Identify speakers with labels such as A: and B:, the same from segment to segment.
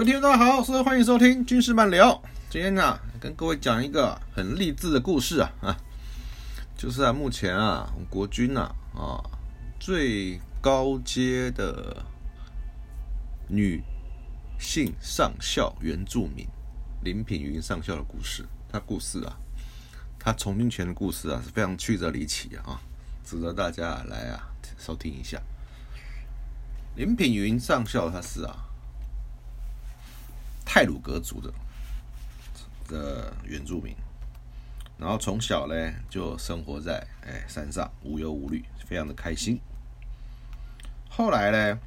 A: 各位听众大家好，欢迎收听军事漫聊。今天呢、跟各位讲一个很励志的故事啊啊，就是啊，目前啊，国军啊啊最高阶的女性上校原住民林品云上校的故事。她故事啊，她从军前的故事啊，是非常曲折离奇啊，啊值得大家来啊收听一下。林品云上校他是啊。泰鲁格族的的原住民，然后从小呢就生活在哎山上，无忧无虑，非常的开心。后来呢，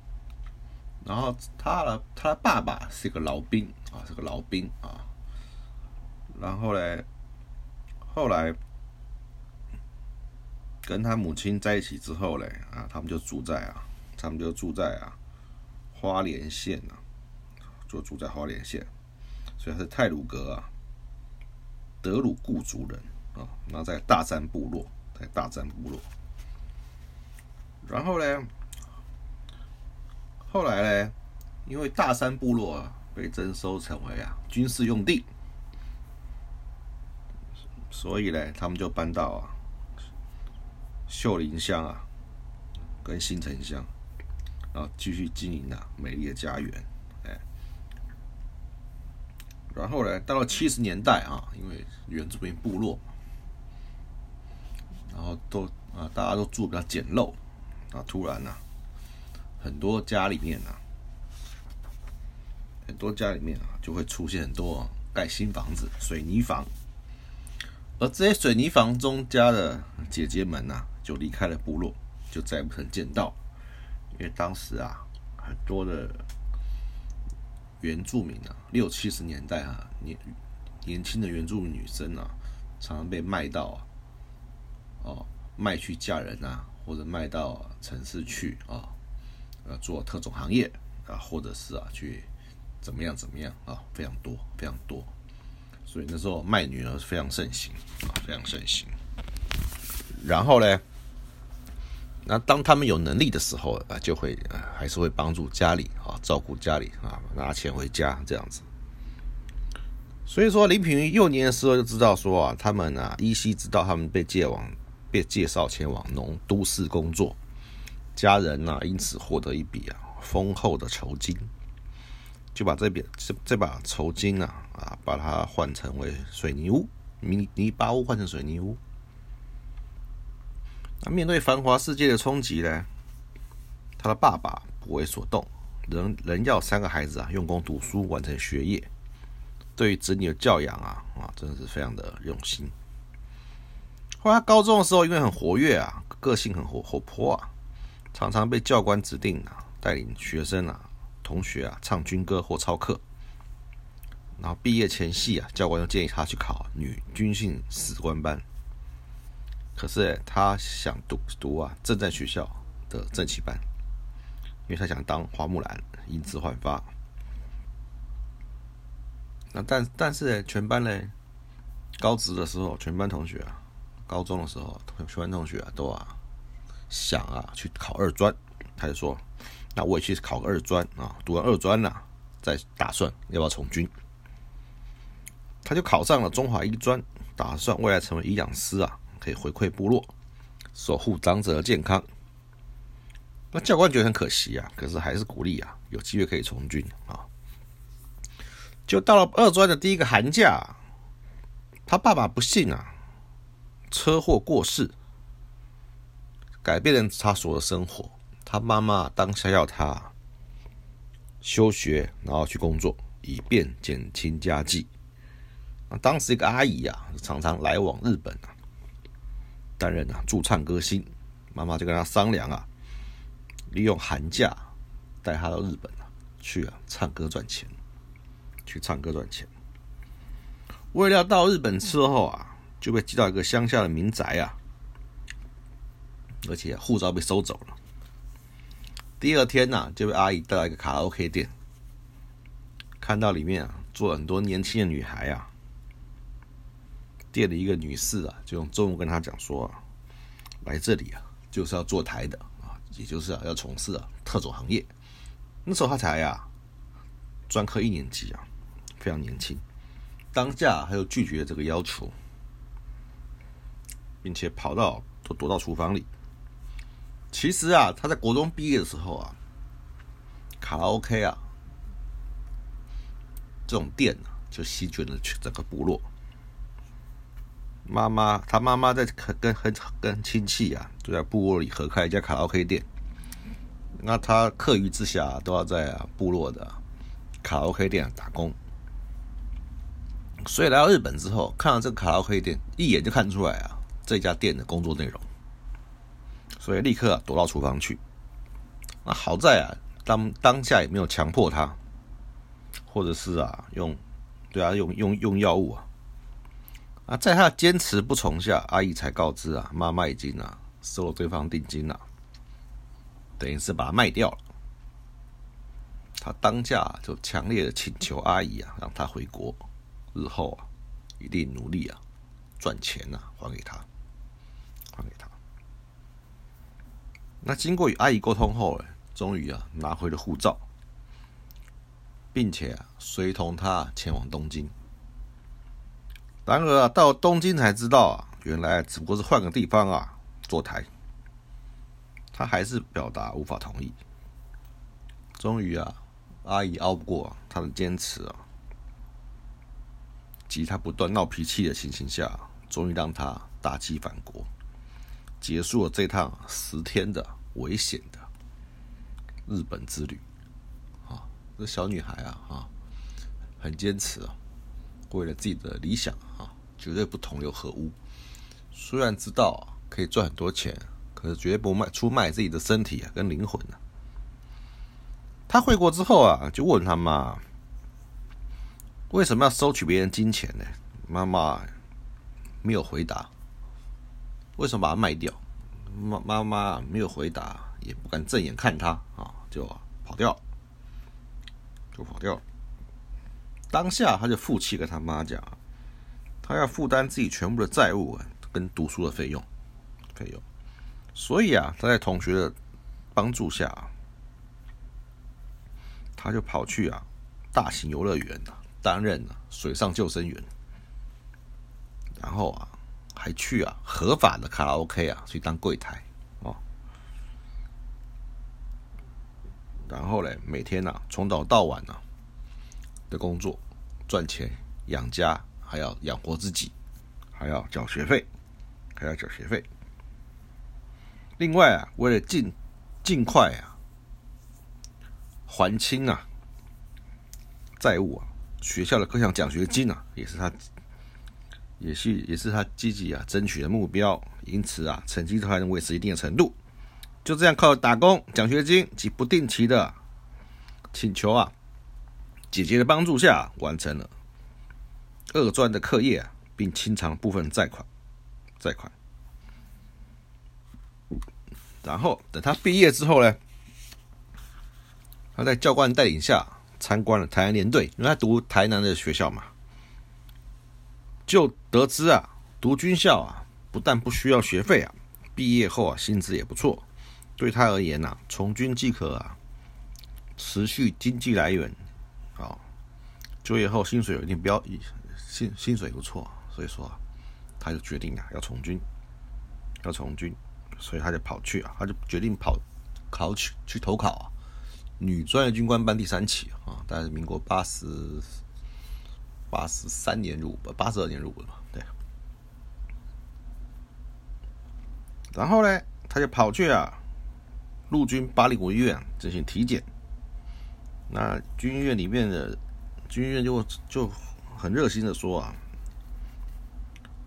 A: 然后他的他的爸爸是一个老兵啊，是个老兵啊，然后呢，后来跟他母亲在一起之后呢，啊，他们就住在啊，他们就住在啊花莲县啊。就住在花莲县，所以他是泰鲁格啊，德鲁固族人啊。那在大山部落，在大山部落。然后呢，后来呢，因为大山部落啊被征收成为啊军事用地，所以呢，他们就搬到啊秀林乡啊跟新城乡，然后继续经营啊美丽的家园。然后呢，到了七十年代啊，因为原住民部落，然后都啊大家都住比较简陋啊，突然呢、很多家里面啊，很多家里面啊就会出现很多盖新房子、水泥房，而这些水泥房中家的姐姐们呐、就离开了部落，就再也不曾见到，因为当时啊很多的。原住民啊，六七十年代啊，年年轻的原住民女生啊，常常被卖到啊，哦，卖去嫁人啊，或者卖到、城市去啊，呃，做特种行业啊，或者是啊，去怎么样怎么样啊，非常多，非常多。所以那时候卖女儿非常盛行啊，非常盛行。然后呢，那当他们有能力的时候啊，就会啊还是会帮助家里啊，照顾家里啊，拿钱回家这样子。所以说，林品云幼年的时候就知道说啊，他们啊依稀知道他们被介往被介绍前往农都市工作，家人呐、因此获得一笔啊丰厚的酬金，就把这笔这这把酬金啊啊把它换成为水泥屋，泥泥巴屋换成水泥屋。那面对繁华世界的冲击呢，他的爸爸不为所动，仍仍要三个孩子啊用功读书，完成学业。对于子女的教养啊啊，真的是非常的用心。后来高中的时候，因为很活跃啊，个性很活活泼啊，常常被教官指定啊带领学生啊同学啊唱军歌或操课。然后毕业前夕啊，教官又建议他去考女军训士官班。可是他想读读啊正在学校的正气班，因为他想当花木兰，因此焕发。那但但是呢，全班呢，高职的时候，全班同学啊，高中的时候，全班同学啊，都啊想啊去考二专。他就说：“那我也去考个二专啊，读完二专了，再打算要不要从军。”他就考上了中华医专，打算未来成为营养师啊，可以回馈部落，守护长者的健康。那教官觉得很可惜啊，可是还是鼓励啊，有机会可以从军啊。就到了二专的第一个寒假，他爸爸不幸啊，车祸过世，改变了他所有的生活。他妈妈当下要他休学，然后去工作，以便减轻家计。啊当时一个阿姨啊，常常来往日本啊，担任啊驻唱歌星。妈妈就跟他商量啊，利用寒假带他到日本啊，去啊唱歌赚钱。去唱歌赚钱。为了到日本之后啊，就被寄到一个乡下的民宅啊，而且护照被收走了。第二天呢，就被阿姨带到一个卡拉 OK 店，看到里面啊坐了很多年轻的女孩啊。店里一个女士啊，就用中文跟他讲说：“来这里啊，就是要坐台的啊，也就是啊要从事啊特种行业。”那时候他才啊专科一年级啊。非常年轻，当下还有拒绝这个要求，并且跑到都躲到厨房里。其实啊，他在国中毕业的时候啊，卡拉 OK 啊这种店啊，就席卷了整个部落。妈妈，他妈妈在跟跟跟亲戚啊，就在部落里合开一家卡拉 OK 店。那他课余之下都要在啊部落的卡拉 OK 店打工。所以来到日本之后，看到这个卡拉 OK 店，一眼就看出来啊，这家店的工作内容，所以立刻躲到厨房去。那好在啊，当当下也没有强迫他，或者是啊用，对啊用用用药物啊。啊，在他坚持不从下，阿姨才告知啊，妈妈已经啊收了对方定金了，等于是把它卖掉了。他当下就强烈的请求阿姨啊，让他回国。日后啊，一定努力啊，赚钱呐，还给他，还给他。那经过与阿姨沟通后，呢，终于啊，拿回了护照，并且啊，随同他前往东京。然而啊，到东京才知道啊，原来只不过是换个地方啊，坐台。他还是表达无法同意。终于啊，阿姨熬不过他的坚持啊。及他不断闹脾气的情形下，终于让他打击返国，结束了这趟十天的危险的日本之旅。啊，这小女孩啊，啊，很坚持啊，为了自己的理想啊，绝对不同流合污。虽然知道可以赚很多钱，可是绝对不卖出卖自己的身体啊跟灵魂啊。他回国之后啊，就问他妈。为什么要收取别人金钱呢？妈妈没有回答。为什么把它卖掉？妈妈妈没有回答，也不敢正眼看他啊，就跑掉，就跑掉了。当下他就负气跟他妈讲，他要负担自己全部的债务跟读书的费用，费用。所以啊，他在同学的帮助下，他就跑去啊大型游乐园担任水上救生员，然后啊，还去啊合法的卡拉 OK 啊去当柜台哦，然后嘞每天呐从早到晚呐的工作赚钱养家，还要养活自己，还要缴学费，还要缴学费。另外啊，为了尽尽快啊还清啊债务啊。学校的各项奖学金啊，也是他，也是也是他积极啊争取的目标。因此啊，成绩都还能维持一定的程度。就这样靠打工、奖学金及不定期的请求啊，姐姐的帮助下，完成了二专的课业，并清偿部分债款。债款。然后等他毕业之后呢，他在教官带领下。参观了台南联队，因为他读台南的学校嘛，就得知啊，读军校啊，不但不需要学费啊，毕业后啊，薪资也不错。对他而言呐，从军即可啊，持续经济来源，就业后薪水有一定标，薪薪水不错，所以说他就决定啊，要从军，要从军，所以他就跑去啊，他就决定跑考取去投考啊，女专业军官班第三期啊，大概是民国八十八十三年入，八十二年入伍的嘛，对。然后呢，他就跑去啊。陆军巴黎国医院进行体检，那军医院里面的军医院就就很热心的说啊，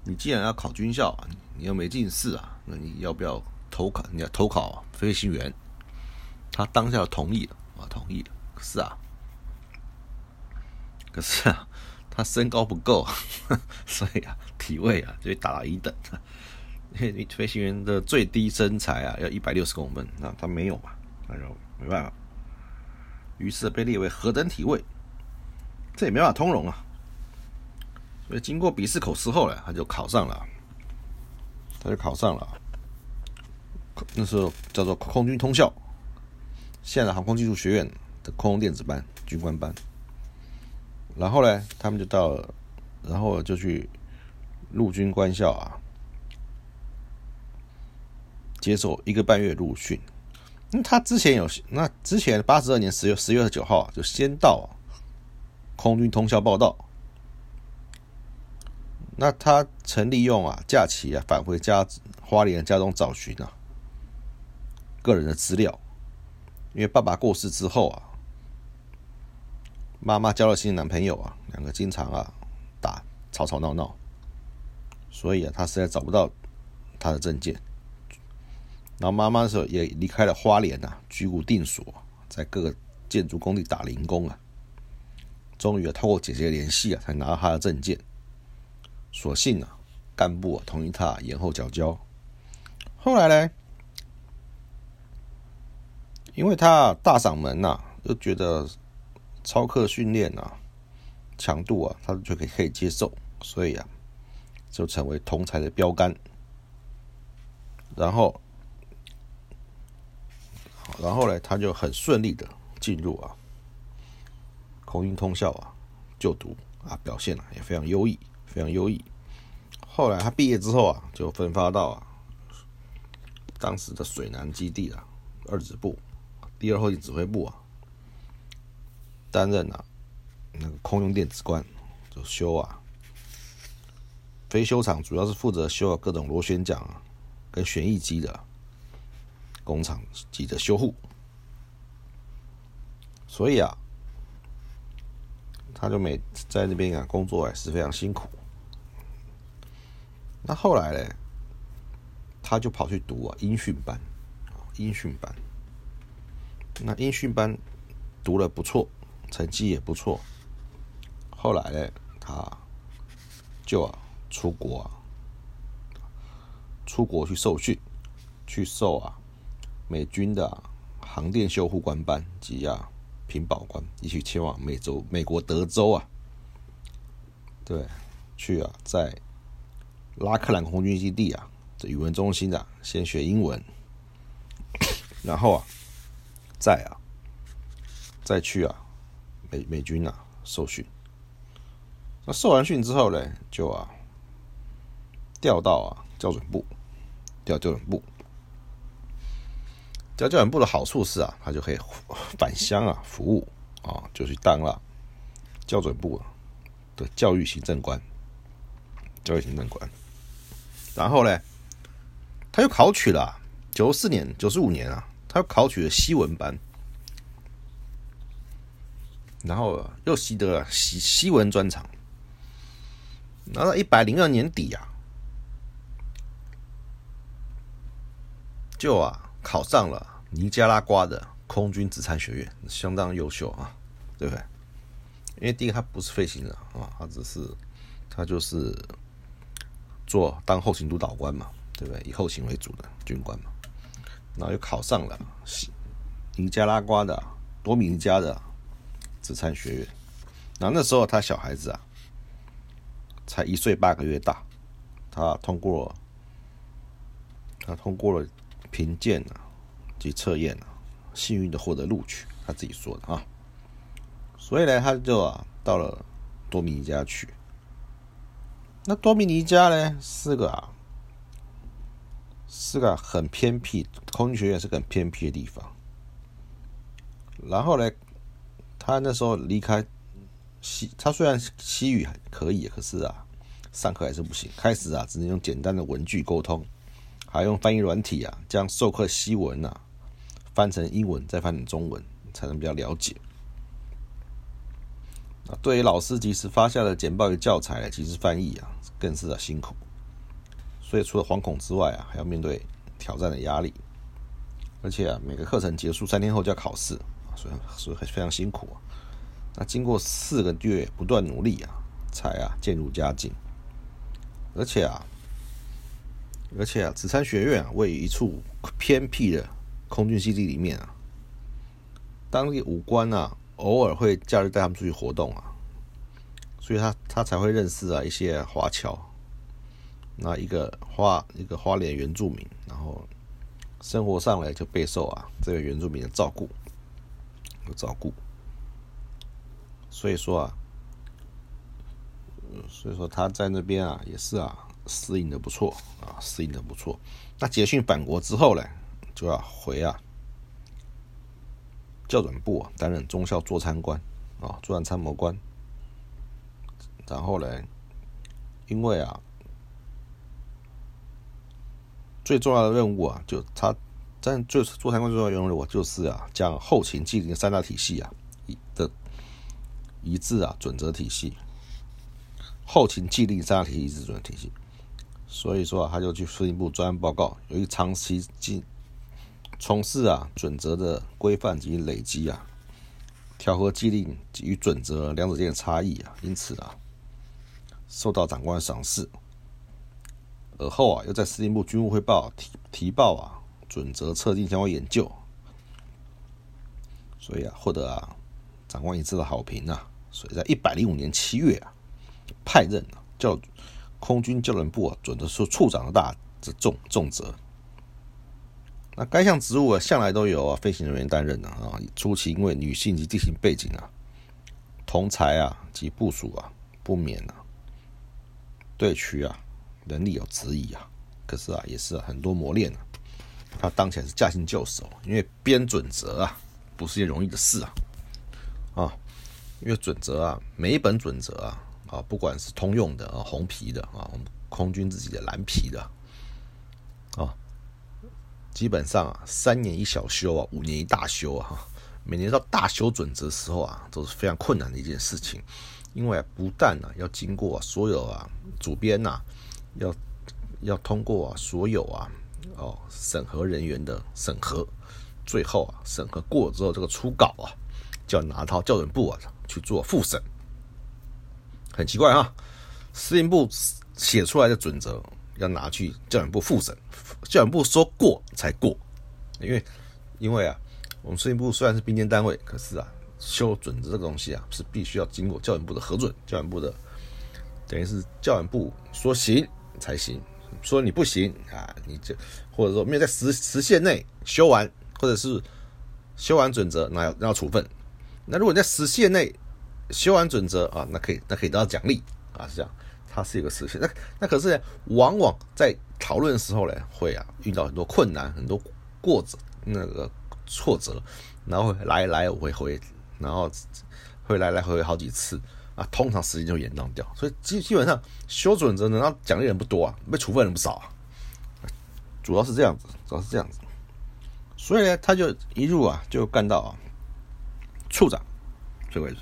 A: 你既然要考军校，你又没进士啊，那你要不要投考？你要投考飞行员？他当下同意了啊，同意了。是啊，可是啊，他身高不够，所以啊，体位啊就打了一等。因为飞行员的最低身材啊，要一百六十公分，那他没有嘛，那就没办法。于是被列为何等体位，这也没法通融啊。所以经过笔试口试后呢，他就考上了，他就考上了。那时候叫做空军通校，现在航空技术学院的空电子班军官班。然后呢，他们就到，然后就去陆军官校啊。接受一个半月入训，那他之前有那之前八十二年十月十月十九号就先到空军通宵报道，那他曾利用啊假期啊返回家花莲家中找寻啊个人的资料，因为爸爸过世之后啊，妈妈交了新的男朋友啊，两个经常啊打吵吵闹闹，所以啊他实在找不到他的证件。然后妈妈的时候也离开了花莲呐，居无定所，在各个建筑工地打零工啊。终于啊，透过姐姐联系啊，才拿到他的证件。所幸啊，干部啊同意他延后缴交。后来呢，因为他大嗓门呐，又觉得操课训练呐强度啊，他就可以可以接受，所以啊，就成为同才的标杆。然后。然后呢，他就很顺利的进入啊空军通校啊就读啊，表现啊也非常优异，非常优异。后来他毕业之后啊，就分发到啊当时的水南基地啊二指部第二后勤指挥部啊担任啊那个空用电子官，就修啊飞修厂，主要是负责修啊各种螺旋桨啊跟旋翼机的。工厂机的修护，所以啊，他就每在那边啊工作也是非常辛苦。那后来呢，他就跑去读啊音讯班，音讯班。那音讯班读了不错，成绩也不错。后来呢，他就啊出国啊，出国去受训，去受啊。美军的航电修护官班及啊屏保官一起前往美洲美国德州啊，对，去啊在拉克兰空军基地啊这语文中心啊先学英文，然后啊再啊再去啊美美军啊受训，那受完训之后呢，就啊调到啊校准部，调校准部。教教员部的好处是啊，他就可以 返乡啊服务啊，就去当了教准部的教育行政官，教育行政官。然后呢，他又考取了九四年、九十五年啊，他又考取了西文班，然后又习得了西西文专长。然后一百零二年底啊，就啊。考上了尼加拉瓜的空军子参学院，相当优秀啊，对不对？因为第一个他不是飞行员啊，他只是他就是做当后勤督导官嘛，对不对？以后勤为主的军官嘛，然后又考上了尼加拉瓜的多米尼加的子参学院。那那时候他小孩子啊，才一岁八个月大，他通过他通过了评鉴啊及测验啊，幸运的获得录取，他自己说的啊。所以呢，他就啊到了多米尼加去。那多米尼加呢是个啊是个很偏僻，空军学院是个很偏僻的地方。然后呢，他那时候离开西，他虽然西语还可以，可是啊，上课还是不行。开始啊，只能用简单的文具沟通，还用翻译软体啊，将授课西文啊翻成英文，再翻成中文，才能比较了解。啊，对于老师及时发下的简报与教材及时翻译啊，更是啊辛苦。所以除了惶恐之外啊，还要面对挑战的压力，而且啊，每个课程结束三天后就要考试。所以，所以非常辛苦啊。那经过四个月不断努力啊，才啊渐入佳境。而且啊，而且啊，紫山学院啊，位于一处偏僻的空军基地里面啊。当地武官啊，偶尔会假日带他们出去活动啊，所以他他才会认识啊一些华侨。那一个花一个花莲原住民，然后生活上来就备受啊这个原住民的照顾。有照顾，所以说啊，所以说他在那边啊也是啊适应的不错啊适应的不错。那捷讯返国之后呢，就要回啊校准部担任中校作参官啊作战参谋官。然后呢，因为啊最重要的任务啊就他。但最做参观最重要的任务就是啊，将后勤纪律三大体系啊一的一致啊准则体系，后勤纪律三大体系一致准则体系。所以说啊，他就去司令部专案报告，由于长期进从事啊准则的规范及累积啊，调和纪律与准则两者间的差异啊，因此啊，受到长官赏识。而后啊，又在司令部军务汇报提提报啊。准则测定相关研究，所以啊，获得啊长官一致的好评啊，所以在一百零五年七月啊，派任啊教空军教练部啊准则处处长的大这重重责。那该项职务啊，向来都有啊飞行人员担任的啊，初期因为女性及地形背景啊，同才啊及部署啊不免啊对区啊能力有质疑啊，可是啊也是很多磨练啊。他当起来是驾轻就熟，因为编准则啊，不是件容易的事啊，啊，因为准则啊，每一本准则啊，啊，不管是通用的啊，红皮的啊，我们空军自己的蓝皮的，啊，基本上啊，三年一小修啊，五年一大修啊，每年到大修准则时候啊，都是非常困难的一件事情，因为不但呢要经过所有啊主编呐，要要通过啊所有啊。哦，审核人员的审核，最后啊，审核过之后，这个初稿啊，就要拿到校准部啊去做复审。很奇怪哈，司令部写出来的准则要拿去教准部复审，教准部说过才过。因为，因为啊，我们司令部虽然是兵监单位，可是啊，修准则这个东西啊，是必须要经过教准部的核准，教准部的等于是教准部说行才行。说你不行啊，你就或者说没有在时时限内修完，或者是修完准则，那要那要处分。那如果你在时限内修完准则啊，那可以那可以得到奖励啊，是这样。它是一个时限。那那可是往往在讨论的时候呢，会啊遇到很多困难，很多过折那个挫折，然后来来回回，然后会来来回回好几次。啊，通常时间就延宕掉，所以基基本上修准则能让奖励人不多啊，被处分人不少啊，主要是这样子，主要是这样子，所以呢，他就一路啊就干到啊处长，这个位置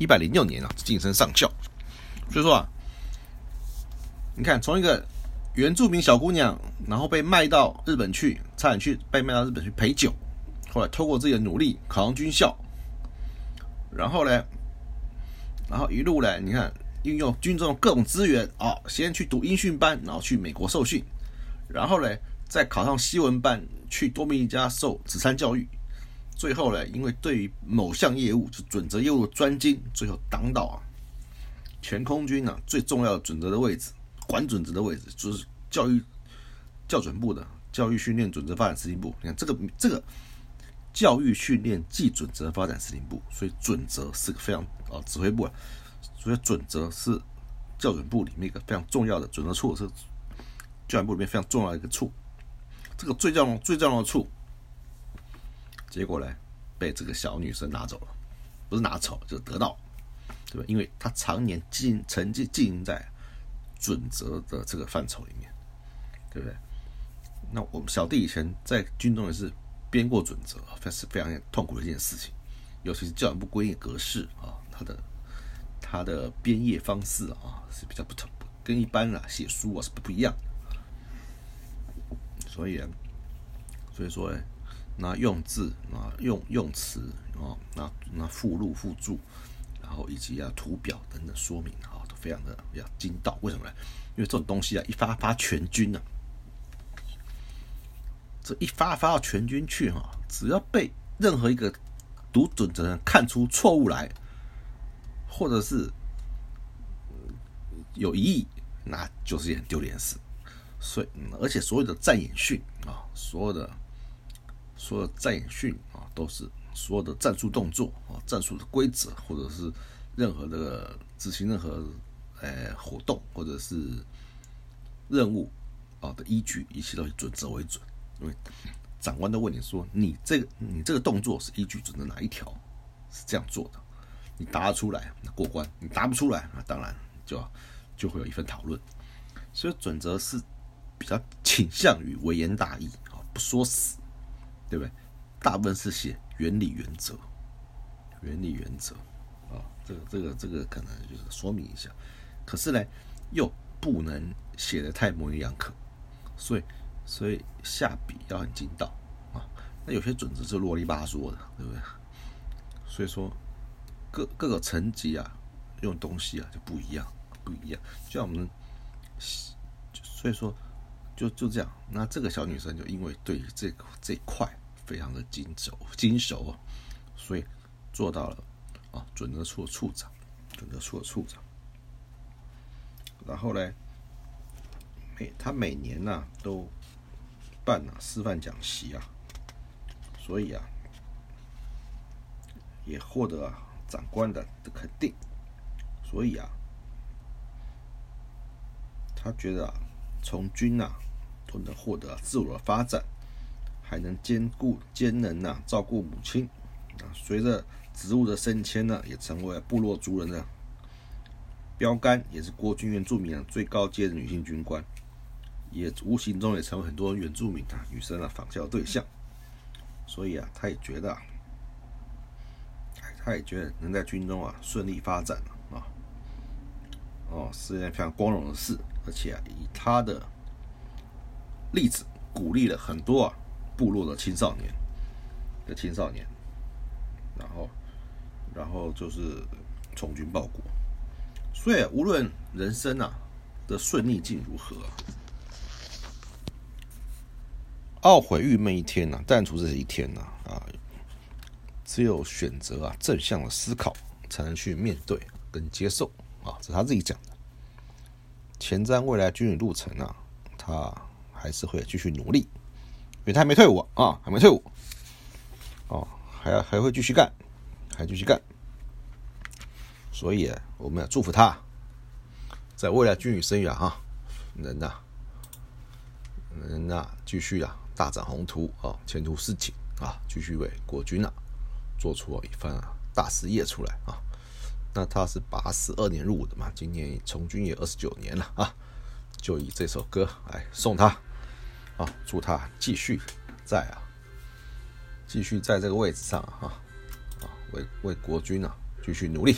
A: 一百零六年啊晋升上校，所以说啊，你看从一个原住民小姑娘，然后被卖到日本去，差点去被卖到日本去陪酒，后来通过自己的努力考上军校，然后呢。然后一路呢，你看运用军中的各种资源啊，先去读音训班，然后去美国受训，然后呢再考上西文班，去多米尼加受子山教育，最后呢，因为对于某项业务是准则业务专精，最后当到啊全空军呢、最重要的准则的位置，管准则的位置，就是教育教准部的教育训练准则发展司令部。你看这个这个教育训练暨准则发展司令部，所以准则是个非常啊指挥部啊，所以准则是教准部里面一个非常重要的准则处，是教育部里面非常重要的一个处。这个最重要最重要的处，结果呢被这个小女生拿走了，不是拿走，就是得到，对吧？因为他常年经成绩经营在准则的这个范畴里面，对不对？那我们小弟以前在军中也是编过准则，非是非常痛苦的一件事情，尤其是教育部规定格式啊，它的它的编页方式啊是比较不同，跟一般啊写书啊是不不一样。所以，所以说呢，那用字啊，用用词啊，那那附录、附注，然后以及啊图表等等说明啊，都非常的比较精到。为什么呢？因为这种东西啊，一发发全军呢，这一发发到全军去哈，只要被任何一个读准的人看出错误来，或者是有疑义，那就是一件丢脸事。所以，而且所有的战演训啊，所有的所有战演训啊，都是所有的战术动作啊、战术的规则，或者是任何的执行任何呃活动或者是任务啊的依据，一切都以准则为准。因为长官都问你说，你这个你这个动作是依据准则哪一条是这样做的？你答得出来，那过关；你答不出来，那当然就就会有一份讨论。所以准则是。比较倾向于微言大义啊，不说死，对不对？大部分是写原理原则，原理原则啊，这个这个这个可能就是说明一下。可是呢，又不能写的太模棱两可，所以所以下笔要很精到啊。那有些准则是啰里吧嗦的，对不对？所以说各各个层级啊，用东西啊就不一样，不一样。就像我们，所以说。就就这样，那这个小女生就因为对这个这块非常的精熟精熟啊，所以做到了啊准则处处长，准则处处长。然后呢，每他每年呢都办啊师范讲习啊，所以啊也获得啊长官的的肯定，所以啊他觉得啊从军啊。都能获得自我的发展，还能兼顾兼能呐照顾母亲啊。随着职务的升迁呢，也成为部落族人的标杆，也是国军原住民啊最高阶的女性军官，也无形中也成为很多原住民啊女生啊仿效对象。所以啊，他也觉得，他也觉得能在军中啊顺利发展啊，哦是一件非常光荣的事，而且啊以他的。例子鼓励了很多啊部落的青少年的青少年，然后然后就是从军报国，所以无论人生啊的顺逆境如何，懊悔郁闷一天呐，淡出这一天呐啊，只有选择啊正向的思考，才能去面对跟接受啊，是他自己讲的。前瞻未来军旅路程啊，他。还是会继续努力，因为他还没退伍啊，还没退伍，哦，还还会继续干，还继续干，所以我们要祝福他，在未来军旅生涯哈，能呐，能呐，继续啊，大展宏图啊，前途似锦啊，继续为国军啊，做出一番大事业出来啊。那他是八十二年入伍的嘛，今年从军也二十九年了啊，就以这首歌来送他。啊，祝他继续在啊，继续在这个位置上哈，啊，为为国军啊继续努力。